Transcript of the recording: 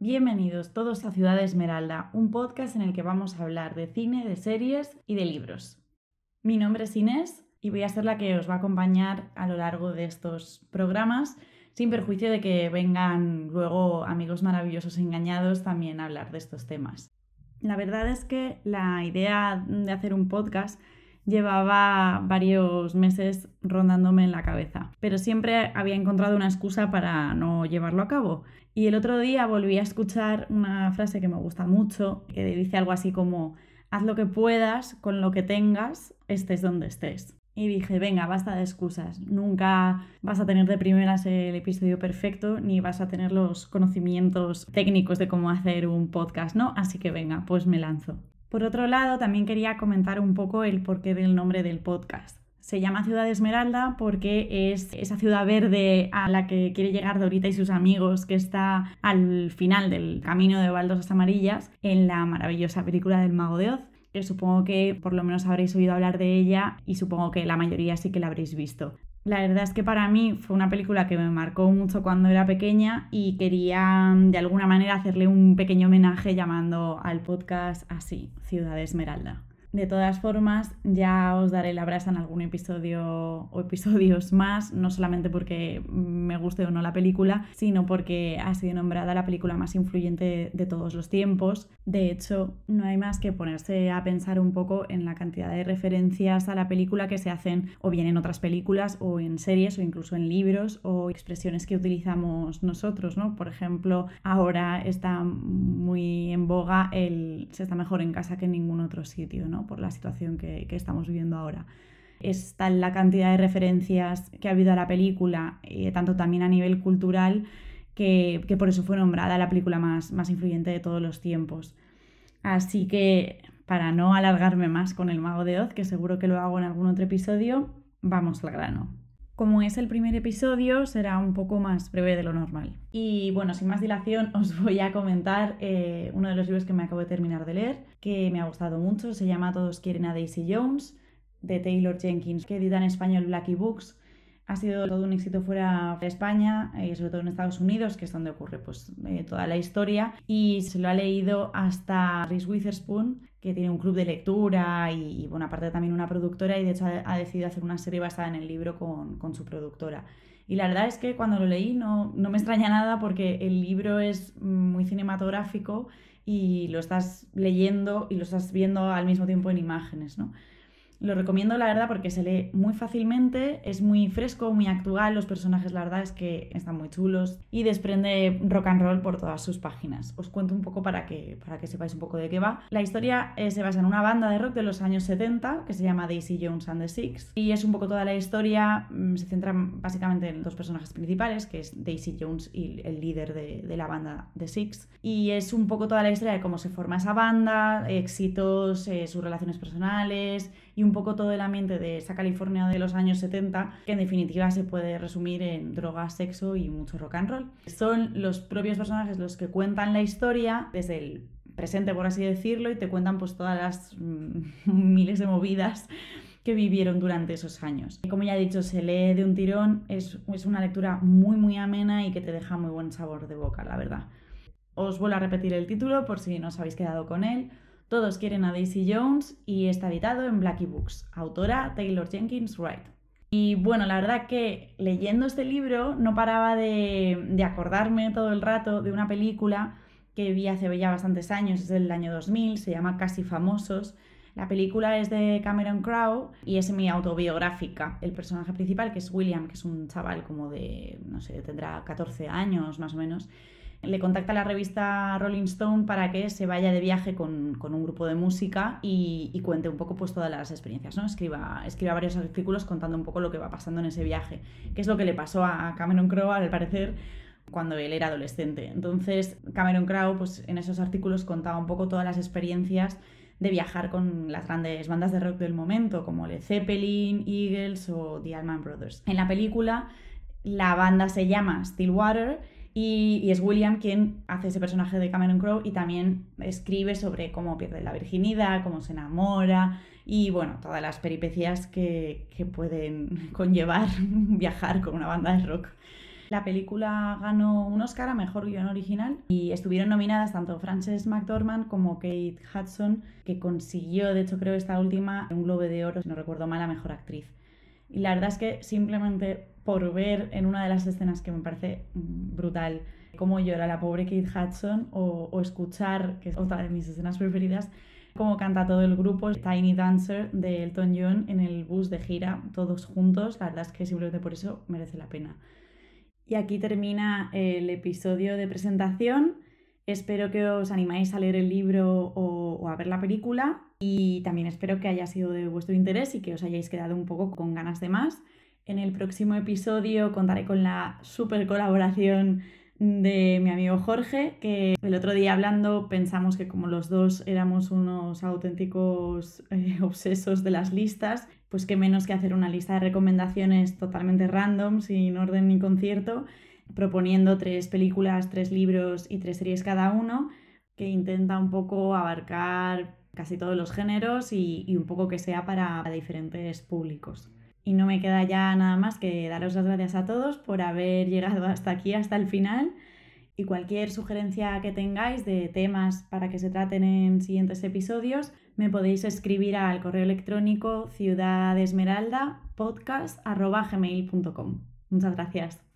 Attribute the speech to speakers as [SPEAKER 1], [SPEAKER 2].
[SPEAKER 1] Bienvenidos todos a Ciudad Esmeralda, un podcast en el que vamos a hablar de cine, de series y de libros. Mi nombre es Inés y voy a ser la que os va a acompañar a lo largo de estos programas, sin perjuicio de que vengan luego amigos maravillosos engañados también a hablar de estos temas. La verdad es que la idea de hacer un podcast llevaba varios meses rondándome en la cabeza, pero siempre había encontrado una excusa para no llevarlo a cabo. Y el otro día volví a escuchar una frase que me gusta mucho, que dice algo así como, haz lo que puedas con lo que tengas, estés donde estés. Y dije, venga, basta de excusas. Nunca vas a tener de primeras el episodio perfecto, ni vas a tener los conocimientos técnicos de cómo hacer un podcast, ¿no? Así que venga, pues me lanzo. Por otro lado, también quería comentar un poco el porqué del nombre del podcast. Se llama Ciudad Esmeralda porque es esa ciudad verde a la que quiere llegar Dorita y sus amigos, que está al final del camino de baldosas amarillas en la maravillosa película del Mago de Oz supongo que por lo menos habréis oído hablar de ella y supongo que la mayoría sí que la habréis visto. La verdad es que para mí fue una película que me marcó mucho cuando era pequeña y quería mm, de alguna manera hacerle un pequeño homenaje llamando al podcast así, Ciudad Esmeralda. De todas formas, ya os daré la brasa en algún episodio o episodios más, no solamente porque me guste o no la película, sino porque ha sido nombrada la película más influyente de todos los tiempos. De hecho, no hay más que ponerse a pensar un poco en la cantidad de referencias a la película que se hacen o bien en otras películas o en series o incluso en libros o expresiones que utilizamos nosotros, ¿no? Por ejemplo, ahora está muy en boga el se está mejor en casa que en ningún otro sitio, ¿no? Por la situación que, estamos viviendo ahora. Está la cantidad de referencias que ha habido a la película, eh, tanto también a nivel cultural, que, por eso fue nombrada la película más, más influyente de todos los tiempos. Así que, para no alargarme más con el mago de Oz, que seguro que lo hago en algún otro episodio, vamos al grano. Como es el primer episodio, será un poco más breve de lo normal. Y bueno, sin más dilación, os voy a comentar eh, uno de los libros que me acabo de terminar de leer, que me ha gustado mucho. Se llama Todos quieren a Daisy Jones, de Taylor Jenkins, que edita en español Blackie Books. Ha sido todo un éxito fuera de España, y eh, sobre todo en Estados Unidos, que es donde ocurre pues, eh, toda la historia. Y se lo ha leído hasta Reese Witherspoon, que tiene un club de lectura y, bueno, aparte también una productora y de hecho ha, decidido hacer una serie basada en el libro con, su productora. Y la verdad es que cuando lo leí no, no, me extraña nada porque el libro es muy cinematográfico y lo estás leyendo y lo estás viendo al mismo tiempo en imágenes, ¿no? Lo recomiendo, la verdad, porque se lee muy fácilmente, es muy fresco, muy actual, los personajes, la verdad, es que están muy chulos y desprende rock and roll por todas sus páginas. Os cuento un poco para que, para que sepáis un poco de qué va. La historia eh, se basa en una banda de rock de los años 70 que se llama Daisy Jones and the Six y es un poco toda la historia, mm, se centra básicamente en dos personajes principales, que es Daisy Jones y el líder de, de la banda The Six. Y es un poco toda la historia de cómo se forma esa banda, éxitos, eh, sus relaciones personales y un poco todo el ambiente de esa California de los años 70, que en definitiva se puede resumir en drogas, sexo y mucho rock and roll. Son los propios personajes los que cuentan la historia desde el presente, por así decirlo, y te cuentan pues todas las mm, miles de movidas que vivieron durante esos años. Como ya he dicho, se lee de un tirón, es, es una lectura muy muy amena y que te deja muy buen sabor de boca, la verdad. Os vuelvo a repetir el título por si no os habéis quedado con él. Todos quieren a Daisy Jones y está editado en Blackie Books, autora Taylor Jenkins Wright. Y bueno, la verdad que leyendo este libro no paraba de, acordarme todo el rato de una película que vi hace ya bastantes años, es del año 2000, se llama Casi Famosos. La película es de Cameron Crowe y es semi-autobiográfica. El personaje principal, que es William, que es un chaval como de, no sé, tendrá 14 años más o menos, le contacta la revista Rolling Stone para que se vaya de viaje con, un grupo de música y, cuente un poco pues, todas las experiencias, ¿no? Escriba, escriba varios artículos contando un poco lo que va pasando en ese viaje, qué es lo que le pasó a Cameron Crowe, al parecer, cuando él era adolescente. Entonces, Cameron Crowe, pues en esos artículos contaba un poco todas las experiencias de viajar con las grandes bandas de rock del momento, como Led Zeppelin, Eagles o The Allman Brothers. En la película, la banda se llama Stillwater y, es William quien hace ese personaje de Cameron Crowe y también escribe sobre cómo pierde la virginidad, cómo se enamora y bueno, todas las peripecias que, que pueden conllevar viajar con una banda de rock. La película ganó un Oscar a Mejor Guión Original y estuvieron nominadas tanto Frances McDormand como Kate Hudson, que consiguió, de hecho creo esta última, un Globo de Oro, si no recuerdo mal, a Mejor Actriz. Y la verdad es que simplemente por ver en una de las escenas que me parece mm, brutal cómo llora la pobre Kate Hudson o, o escuchar, que es otra de mis escenas preferidas, cómo canta todo el grupo Tiny Dancer de Elton John en el bus de gira, todos juntos, la verdad es que simplemente por eso merece la pena. Y aquí termina el episodio de presentación. Espero que os animáis a leer el libro o, a ver la película y también espero que haya sido de vuestro interés y que os hayáis quedado un poco con ganas de más. En el próximo episodio contaré con la super colaboración de mi amigo Jorge, que el otro día hablando pensamos que como los dos éramos unos auténticos eh, obsesos de las listas, pues qué menos que hacer una lista de recomendaciones totalmente random, sin orden ni concierto, proponiendo tres películas, tres libros y tres series cada uno, que intenta un poco abarcar casi todos los géneros y, un poco que sea para diferentes públicos. Y no me queda ya nada más que daros las gracias a todos por haber llegado hasta aquí, hasta el final. Y cualquier sugerencia que tengáis de temas para que se traten en siguientes episodios, me podéis escribir al correo electrónico ciudadesmeraldapodcast.gmail.com. Muchas gracias.